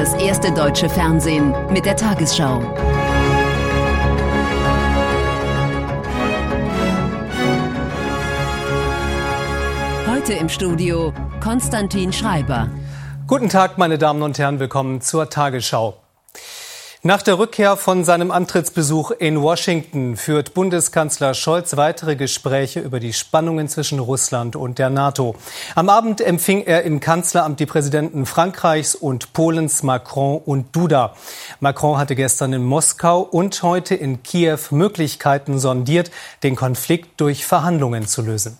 das erste deutsche Fernsehen mit der Tagesschau. Heute im Studio Konstantin Schreiber. Guten Tag, meine Damen und Herren, willkommen zur Tagesschau. Nach der Rückkehr von seinem Antrittsbesuch in Washington führt Bundeskanzler Scholz weitere Gespräche über die Spannungen zwischen Russland und der NATO. Am Abend empfing er im Kanzleramt die Präsidenten Frankreichs und Polens Macron und Duda. Macron hatte gestern in Moskau und heute in Kiew Möglichkeiten sondiert, den Konflikt durch Verhandlungen zu lösen.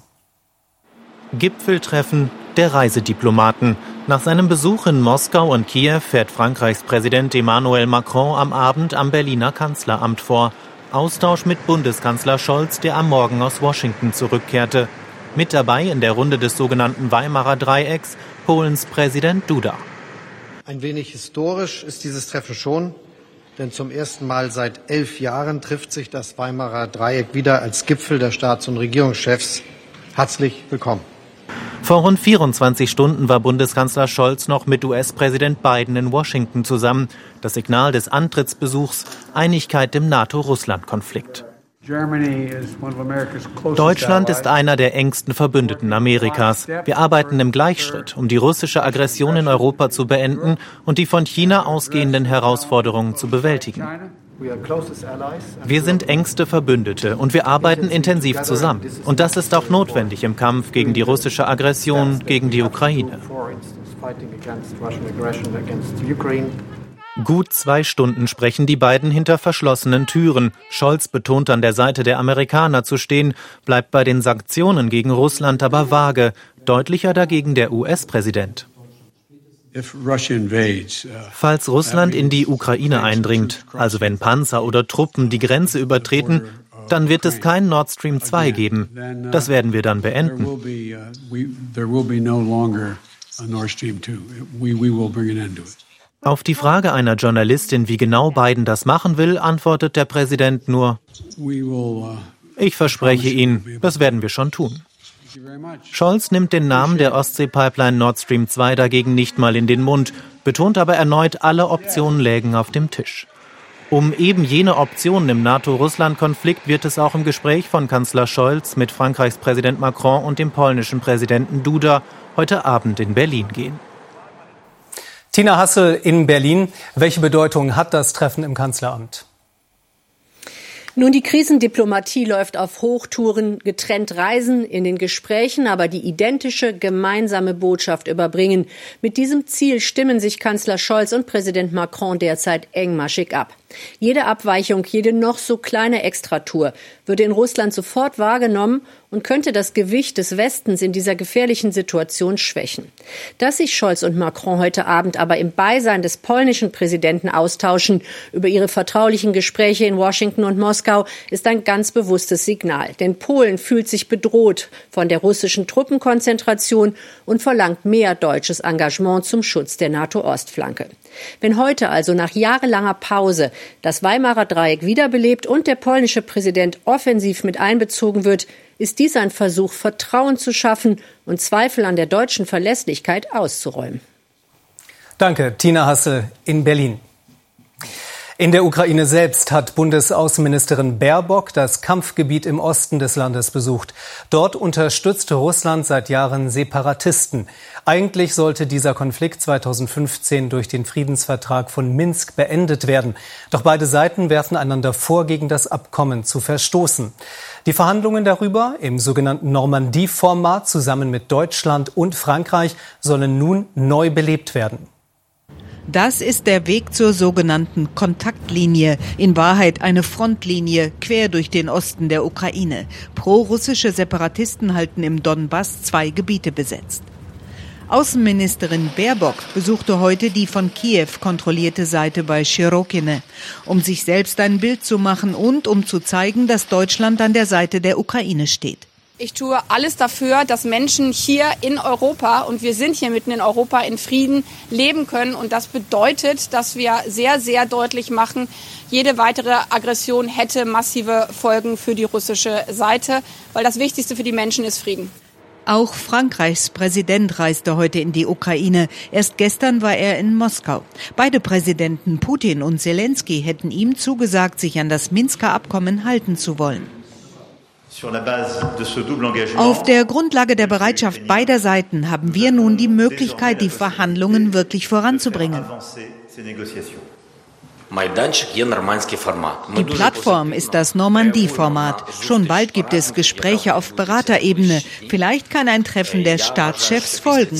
Gipfeltreffen der Reisediplomaten. Nach seinem Besuch in Moskau und Kiew fährt Frankreichs Präsident Emmanuel Macron am Abend am Berliner Kanzleramt vor. Austausch mit Bundeskanzler Scholz, der am Morgen aus Washington zurückkehrte. Mit dabei in der Runde des sogenannten Weimarer Dreiecks Polens Präsident Duda. Ein wenig historisch ist dieses Treffen schon, denn zum ersten Mal seit elf Jahren trifft sich das Weimarer Dreieck wieder als Gipfel der Staats- und Regierungschefs. Herzlich willkommen. Vor rund 24 Stunden war Bundeskanzler Scholz noch mit US-Präsident Biden in Washington zusammen. Das Signal des Antrittsbesuchs Einigkeit im NATO-Russland-Konflikt. Deutschland ist einer der engsten Verbündeten Amerikas. Wir arbeiten im Gleichschritt, um die russische Aggression in Europa zu beenden und die von China ausgehenden Herausforderungen zu bewältigen. Wir sind engste Verbündete und wir arbeiten intensiv zusammen. Und das ist auch notwendig im Kampf gegen die russische Aggression gegen die Ukraine. Gut zwei Stunden sprechen die beiden hinter verschlossenen Türen. Scholz betont an der Seite der Amerikaner zu stehen, bleibt bei den Sanktionen gegen Russland aber vage. Deutlicher dagegen der US-Präsident. Falls Russland in die Ukraine eindringt, also wenn Panzer oder Truppen die Grenze übertreten, dann wird es kein Nord Stream 2 geben. Das werden wir dann beenden. Auf die Frage einer Journalistin, wie genau Biden das machen will, antwortet der Präsident nur, ich verspreche Ihnen, das werden wir schon tun. Scholz nimmt den Namen der Ostsee-Pipeline Nord Stream 2 dagegen nicht mal in den Mund, betont aber erneut, alle Optionen lägen auf dem Tisch. Um eben jene Optionen im NATO-Russland-Konflikt wird es auch im Gespräch von Kanzler Scholz mit Frankreichs Präsident Macron und dem polnischen Präsidenten Duda heute Abend in Berlin gehen. Tina Hassel in Berlin. Welche Bedeutung hat das Treffen im Kanzleramt? Nun, die Krisendiplomatie läuft auf Hochtouren, getrennt reisen in den Gesprächen, aber die identische gemeinsame Botschaft überbringen. Mit diesem Ziel stimmen sich Kanzler Scholz und Präsident Macron derzeit engmaschig ab. Jede Abweichung, jede noch so kleine Extratour würde in Russland sofort wahrgenommen und könnte das Gewicht des Westens in dieser gefährlichen Situation schwächen. Dass sich Scholz und Macron heute Abend aber im Beisein des polnischen Präsidenten austauschen über ihre vertraulichen Gespräche in Washington und Moskau, ist ein ganz bewusstes Signal. Denn Polen fühlt sich bedroht von der russischen Truppenkonzentration und verlangt mehr deutsches Engagement zum Schutz der NATO-Ostflanke. Wenn heute also nach jahrelanger Pause das Weimarer Dreieck wiederbelebt und der polnische Präsident offensiv mit einbezogen wird, ist dies ein Versuch, Vertrauen zu schaffen und Zweifel an der deutschen Verlässlichkeit auszuräumen. Danke, Tina Hassel in Berlin. In der Ukraine selbst hat Bundesaußenministerin Baerbock das Kampfgebiet im Osten des Landes besucht. Dort unterstützte Russland seit Jahren Separatisten. Eigentlich sollte dieser Konflikt 2015 durch den Friedensvertrag von Minsk beendet werden. Doch beide Seiten werfen einander vor, gegen das Abkommen zu verstoßen. Die Verhandlungen darüber im sogenannten Normandie-Format zusammen mit Deutschland und Frankreich sollen nun neu belebt werden. Das ist der Weg zur sogenannten Kontaktlinie, in Wahrheit eine Frontlinie quer durch den Osten der Ukraine. Pro-russische Separatisten halten im Donbass zwei Gebiete besetzt. Außenministerin Baerbock besuchte heute die von Kiew kontrollierte Seite bei Schirokine, um sich selbst ein Bild zu machen und um zu zeigen, dass Deutschland an der Seite der Ukraine steht. Ich tue alles dafür, dass Menschen hier in Europa, und wir sind hier mitten in Europa, in Frieden leben können. Und das bedeutet, dass wir sehr, sehr deutlich machen, jede weitere Aggression hätte massive Folgen für die russische Seite, weil das Wichtigste für die Menschen ist Frieden. Auch Frankreichs Präsident reiste heute in die Ukraine. Erst gestern war er in Moskau. Beide Präsidenten Putin und Zelensky hätten ihm zugesagt, sich an das Minsker Abkommen halten zu wollen. Auf der Grundlage der Bereitschaft beider Seiten haben wir nun die Möglichkeit, die Verhandlungen wirklich voranzubringen. Die Plattform ist das Normandie-Format. Schon bald gibt es Gespräche auf Beraterebene. Vielleicht kann ein Treffen der Staatschefs folgen.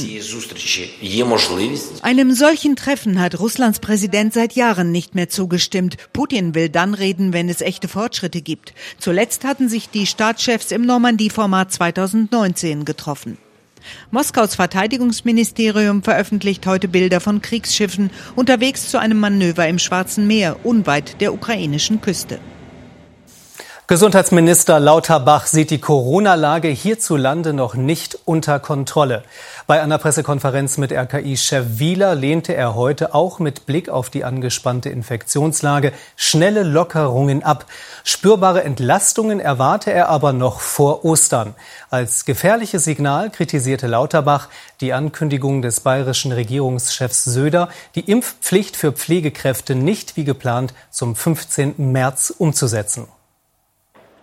Einem solchen Treffen hat Russlands Präsident seit Jahren nicht mehr zugestimmt. Putin will dann reden, wenn es echte Fortschritte gibt. Zuletzt hatten sich die Staatschefs im Normandie-Format 2019 getroffen. Moskaus Verteidigungsministerium veröffentlicht heute Bilder von Kriegsschiffen unterwegs zu einem Manöver im Schwarzen Meer unweit der ukrainischen Küste. Gesundheitsminister Lauterbach sieht die Corona-Lage hierzulande noch nicht unter Kontrolle. Bei einer Pressekonferenz mit RKI-Chef Wieler lehnte er heute auch mit Blick auf die angespannte Infektionslage schnelle Lockerungen ab. Spürbare Entlastungen erwarte er aber noch vor Ostern. Als gefährliches Signal kritisierte Lauterbach die Ankündigung des bayerischen Regierungschefs Söder, die Impfpflicht für Pflegekräfte nicht wie geplant zum 15. März umzusetzen.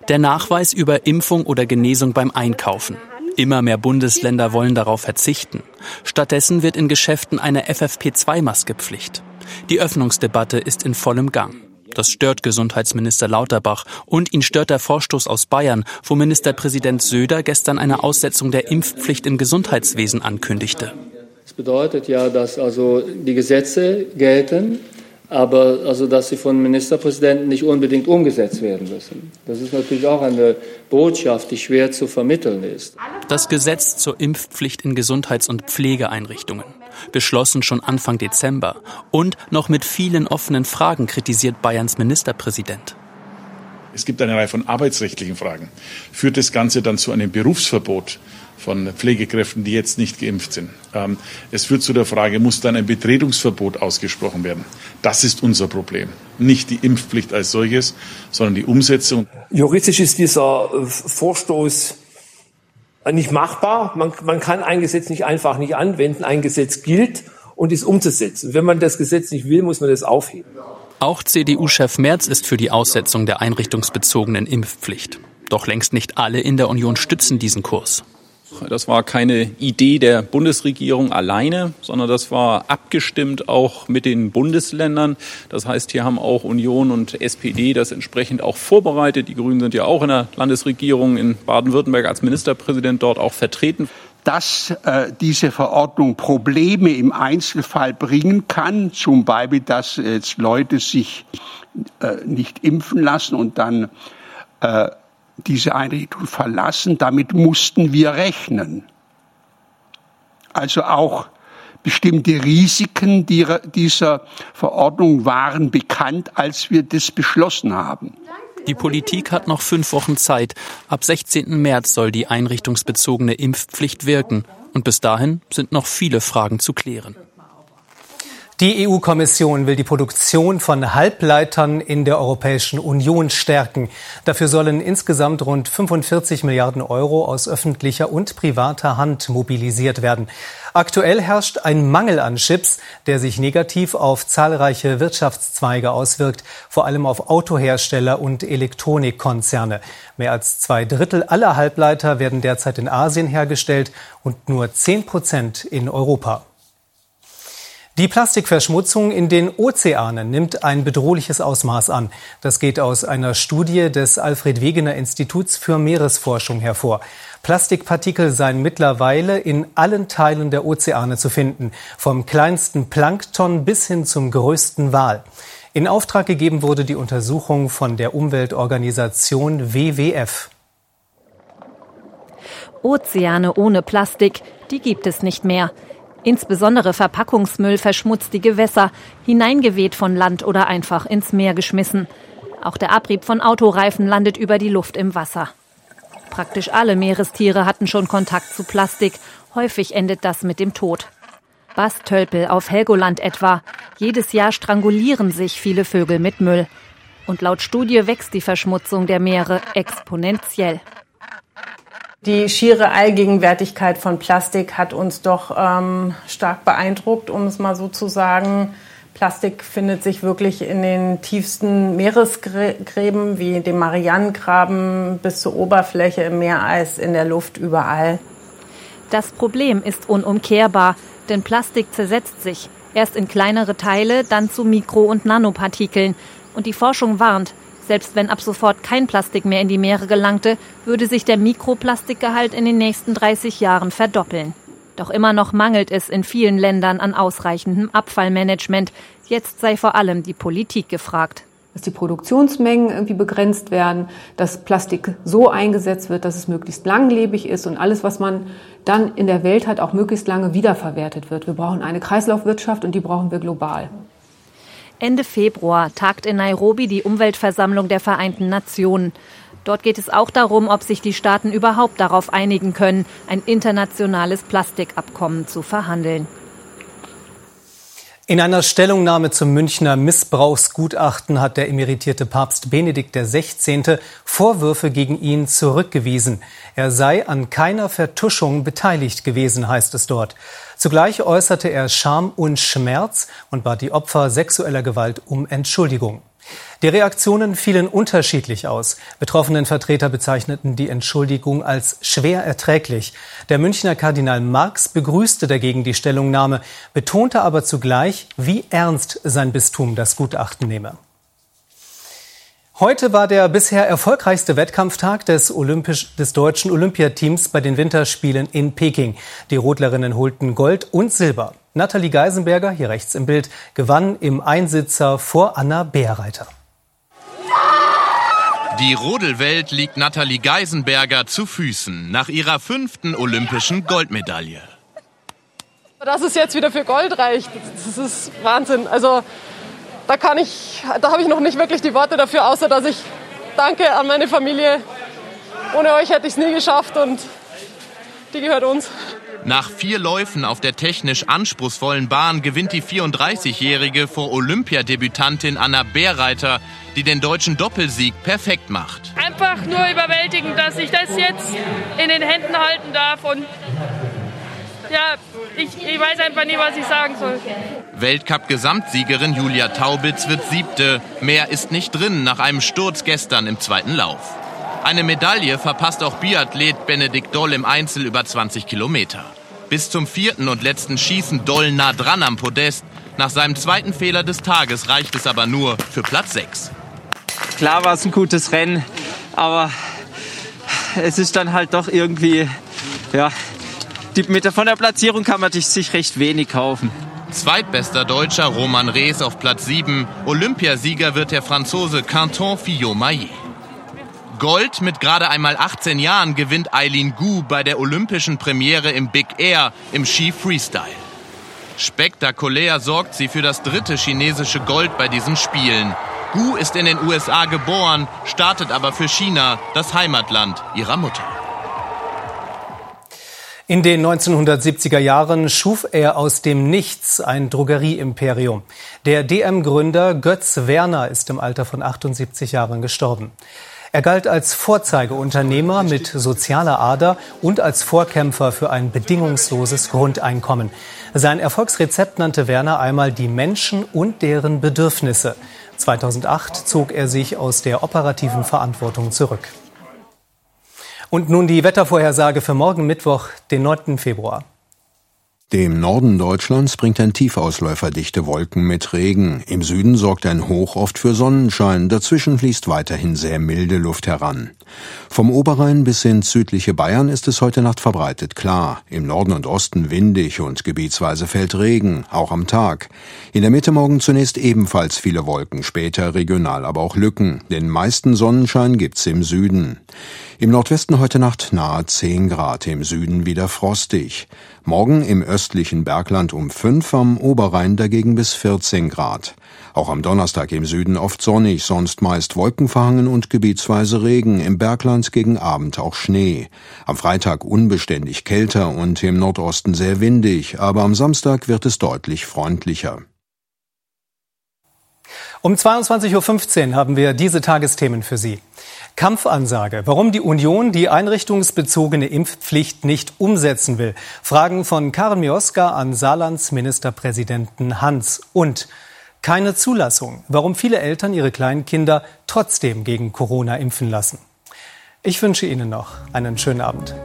Der Nachweis über Impfung oder Genesung beim Einkaufen. Immer mehr Bundesländer wollen darauf verzichten. Stattdessen wird in Geschäften eine FFP2-Maske Pflicht. Die Öffnungsdebatte ist in vollem Gang. Das stört Gesundheitsminister Lauterbach und ihn stört der Vorstoß aus Bayern, wo Ministerpräsident Söder gestern eine Aussetzung der Impfpflicht im Gesundheitswesen ankündigte. Das bedeutet ja, dass also die Gesetze gelten, aber also dass sie von Ministerpräsidenten nicht unbedingt umgesetzt werden müssen. Das ist natürlich auch eine Botschaft, die schwer zu vermitteln ist. Das Gesetz zur Impfpflicht in Gesundheits- und Pflegeeinrichtungen, beschlossen schon Anfang Dezember und noch mit vielen offenen Fragen kritisiert Bayerns Ministerpräsident. Es gibt eine Reihe von arbeitsrechtlichen Fragen. Führt das Ganze dann zu einem Berufsverbot? von Pflegekräften, die jetzt nicht geimpft sind. Ähm, es führt zu der Frage, muss dann ein Betretungsverbot ausgesprochen werden? Das ist unser Problem. Nicht die Impfpflicht als solches, sondern die Umsetzung. Juristisch ist dieser äh, Vorstoß nicht machbar. Man, man kann ein Gesetz nicht einfach nicht anwenden. Ein Gesetz gilt und ist umzusetzen. Wenn man das Gesetz nicht will, muss man das aufheben. Auch CDU-Chef Merz ist für die Aussetzung der einrichtungsbezogenen Impfpflicht. Doch längst nicht alle in der Union stützen diesen Kurs. Das war keine Idee der Bundesregierung alleine, sondern das war abgestimmt auch mit den Bundesländern. Das heißt, hier haben auch Union und SPD das entsprechend auch vorbereitet. Die Grünen sind ja auch in der Landesregierung in Baden-Württemberg als Ministerpräsident dort auch vertreten dass äh, diese Verordnung Probleme im Einzelfall bringen kann, zum Beispiel, dass jetzt Leute sich äh, nicht impfen lassen und dann äh, diese Einrichtung verlassen. Damit mussten wir rechnen. Also auch bestimmte Risiken dieser Verordnung waren bekannt, als wir das beschlossen haben. Die Politik hat noch fünf Wochen Zeit. Ab 16. März soll die einrichtungsbezogene Impfpflicht wirken. Und bis dahin sind noch viele Fragen zu klären. Die EU-Kommission will die Produktion von Halbleitern in der Europäischen Union stärken. Dafür sollen insgesamt rund 45 Milliarden Euro aus öffentlicher und privater Hand mobilisiert werden. Aktuell herrscht ein Mangel an Chips, der sich negativ auf zahlreiche Wirtschaftszweige auswirkt, vor allem auf Autohersteller und Elektronikkonzerne. Mehr als zwei Drittel aller Halbleiter werden derzeit in Asien hergestellt und nur zehn Prozent in Europa. Die Plastikverschmutzung in den Ozeanen nimmt ein bedrohliches Ausmaß an. Das geht aus einer Studie des Alfred Wegener Instituts für Meeresforschung hervor. Plastikpartikel seien mittlerweile in allen Teilen der Ozeane zu finden, vom kleinsten Plankton bis hin zum größten Wal. In Auftrag gegeben wurde die Untersuchung von der Umweltorganisation WWF. Ozeane ohne Plastik, die gibt es nicht mehr. Insbesondere Verpackungsmüll verschmutzt die Gewässer, hineingeweht von Land oder einfach ins Meer geschmissen. Auch der Abrieb von Autoreifen landet über die Luft im Wasser. Praktisch alle Meerestiere hatten schon Kontakt zu Plastik. Häufig endet das mit dem Tod. Bastölpel auf Helgoland etwa. Jedes Jahr strangulieren sich viele Vögel mit Müll. Und laut Studie wächst die Verschmutzung der Meere exponentiell. Die schiere Allgegenwärtigkeit von Plastik hat uns doch ähm, stark beeindruckt, um es mal so zu sagen. Plastik findet sich wirklich in den tiefsten Meeresgräben wie dem Marianengraben bis zur Oberfläche im Meereis, in der Luft, überall. Das Problem ist unumkehrbar, denn Plastik zersetzt sich. Erst in kleinere Teile, dann zu Mikro- und Nanopartikeln. Und die Forschung warnt, selbst wenn ab sofort kein Plastik mehr in die Meere gelangte, würde sich der Mikroplastikgehalt in den nächsten 30 Jahren verdoppeln. Doch immer noch mangelt es in vielen Ländern an ausreichendem Abfallmanagement. Jetzt sei vor allem die Politik gefragt. Dass die Produktionsmengen irgendwie begrenzt werden, dass Plastik so eingesetzt wird, dass es möglichst langlebig ist und alles, was man dann in der Welt hat, auch möglichst lange wiederverwertet wird. Wir brauchen eine Kreislaufwirtschaft und die brauchen wir global. Ende Februar tagt in Nairobi die Umweltversammlung der Vereinten Nationen. Dort geht es auch darum, ob sich die Staaten überhaupt darauf einigen können, ein internationales Plastikabkommen zu verhandeln. In einer Stellungnahme zum Münchner Missbrauchsgutachten hat der emeritierte Papst Benedikt XVI. Vorwürfe gegen ihn zurückgewiesen. Er sei an keiner Vertuschung beteiligt gewesen, heißt es dort. Zugleich äußerte er Scham und Schmerz und bat die Opfer sexueller Gewalt um Entschuldigung. Die Reaktionen fielen unterschiedlich aus. Betroffenen Vertreter bezeichneten die Entschuldigung als schwer erträglich. Der Münchner Kardinal Marx begrüßte dagegen die Stellungnahme, betonte aber zugleich, wie ernst sein Bistum das Gutachten nehme. Heute war der bisher erfolgreichste Wettkampftag des, Olympisch, des deutschen Olympiateams bei den Winterspielen in Peking. Die Rodlerinnen holten Gold und Silber. Nathalie Geisenberger, hier rechts im Bild, gewann im Einsitzer vor Anna Beerreiter. Die Rodelwelt liegt Nathalie Geisenberger zu Füßen nach ihrer fünften olympischen Goldmedaille. Dass es jetzt wieder für Gold reicht, das ist Wahnsinn. Also da kann ich, da habe ich noch nicht wirklich die Worte dafür, außer dass ich danke an meine Familie. Ohne euch hätte ich es nie geschafft und die gehört uns. Nach vier Läufen auf der technisch anspruchsvollen Bahn gewinnt die 34-Jährige vor Olympiadebütantin Anna Bärreiter, die den deutschen Doppelsieg perfekt macht. Einfach nur überwältigend, dass ich das jetzt in den Händen halten darf und ja, ich, ich weiß einfach nie, was ich sagen soll. Weltcup-Gesamtsiegerin Julia Taubitz wird siebte. Mehr ist nicht drin nach einem Sturz gestern im zweiten Lauf. Eine Medaille verpasst auch Biathlet Benedikt Doll im Einzel über 20 Kilometer. Bis zum vierten und letzten Schießen Doll nah dran am Podest. Nach seinem zweiten Fehler des Tages reicht es aber nur für Platz 6. Klar war es ein gutes Rennen, aber es ist dann halt doch irgendwie, ja, die, mit der, von der Platzierung kann man sich recht wenig kaufen. Zweitbester Deutscher Roman Rees auf Platz 7. Olympiasieger wird der Franzose Canton Fillon-Maillet. Gold mit gerade einmal 18 Jahren gewinnt Eileen Gu bei der olympischen Premiere im Big Air im Ski Freestyle. Spektakulär sorgt sie für das dritte chinesische Gold bei diesen Spielen. Gu ist in den USA geboren, startet aber für China, das Heimatland ihrer Mutter. In den 1970er Jahren schuf er aus dem Nichts ein Drogerieimperium. Der DM-Gründer Götz Werner ist im Alter von 78 Jahren gestorben. Er galt als Vorzeigeunternehmer mit sozialer Ader und als Vorkämpfer für ein bedingungsloses Grundeinkommen. Sein Erfolgsrezept nannte Werner einmal die Menschen und deren Bedürfnisse. 2008 zog er sich aus der operativen Verantwortung zurück. Und nun die Wettervorhersage für morgen Mittwoch, den 9. Februar. Dem Norden Deutschlands bringt ein Tiefausläufer dichte Wolken mit Regen. Im Süden sorgt ein Hoch oft für Sonnenschein. Dazwischen fließt weiterhin sehr milde Luft heran. Vom Oberrhein bis ins südliche Bayern ist es heute Nacht verbreitet klar. Im Norden und Osten windig und gebietsweise fällt Regen, auch am Tag. In der Mitte morgen zunächst ebenfalls viele Wolken, später regional aber auch Lücken. Den meisten Sonnenschein gibt's im Süden. Im Nordwesten heute Nacht nahe 10 Grad, im Süden wieder frostig. Morgen im östlichen Bergland um 5, am Oberrhein dagegen bis 14 Grad. Auch am Donnerstag im Süden oft sonnig, sonst meist wolkenverhangen und gebietsweise Regen, im Bergland gegen Abend auch Schnee. Am Freitag unbeständig kälter und im Nordosten sehr windig, aber am Samstag wird es deutlich freundlicher. Um 22.15 Uhr haben wir diese Tagesthemen für Sie. Kampfansage. Warum die Union die einrichtungsbezogene Impfpflicht nicht umsetzen will. Fragen von Karen Mioska an Saarlands Ministerpräsidenten Hans. Und keine Zulassung. Warum viele Eltern ihre kleinen Kinder trotzdem gegen Corona impfen lassen. Ich wünsche Ihnen noch einen schönen Abend.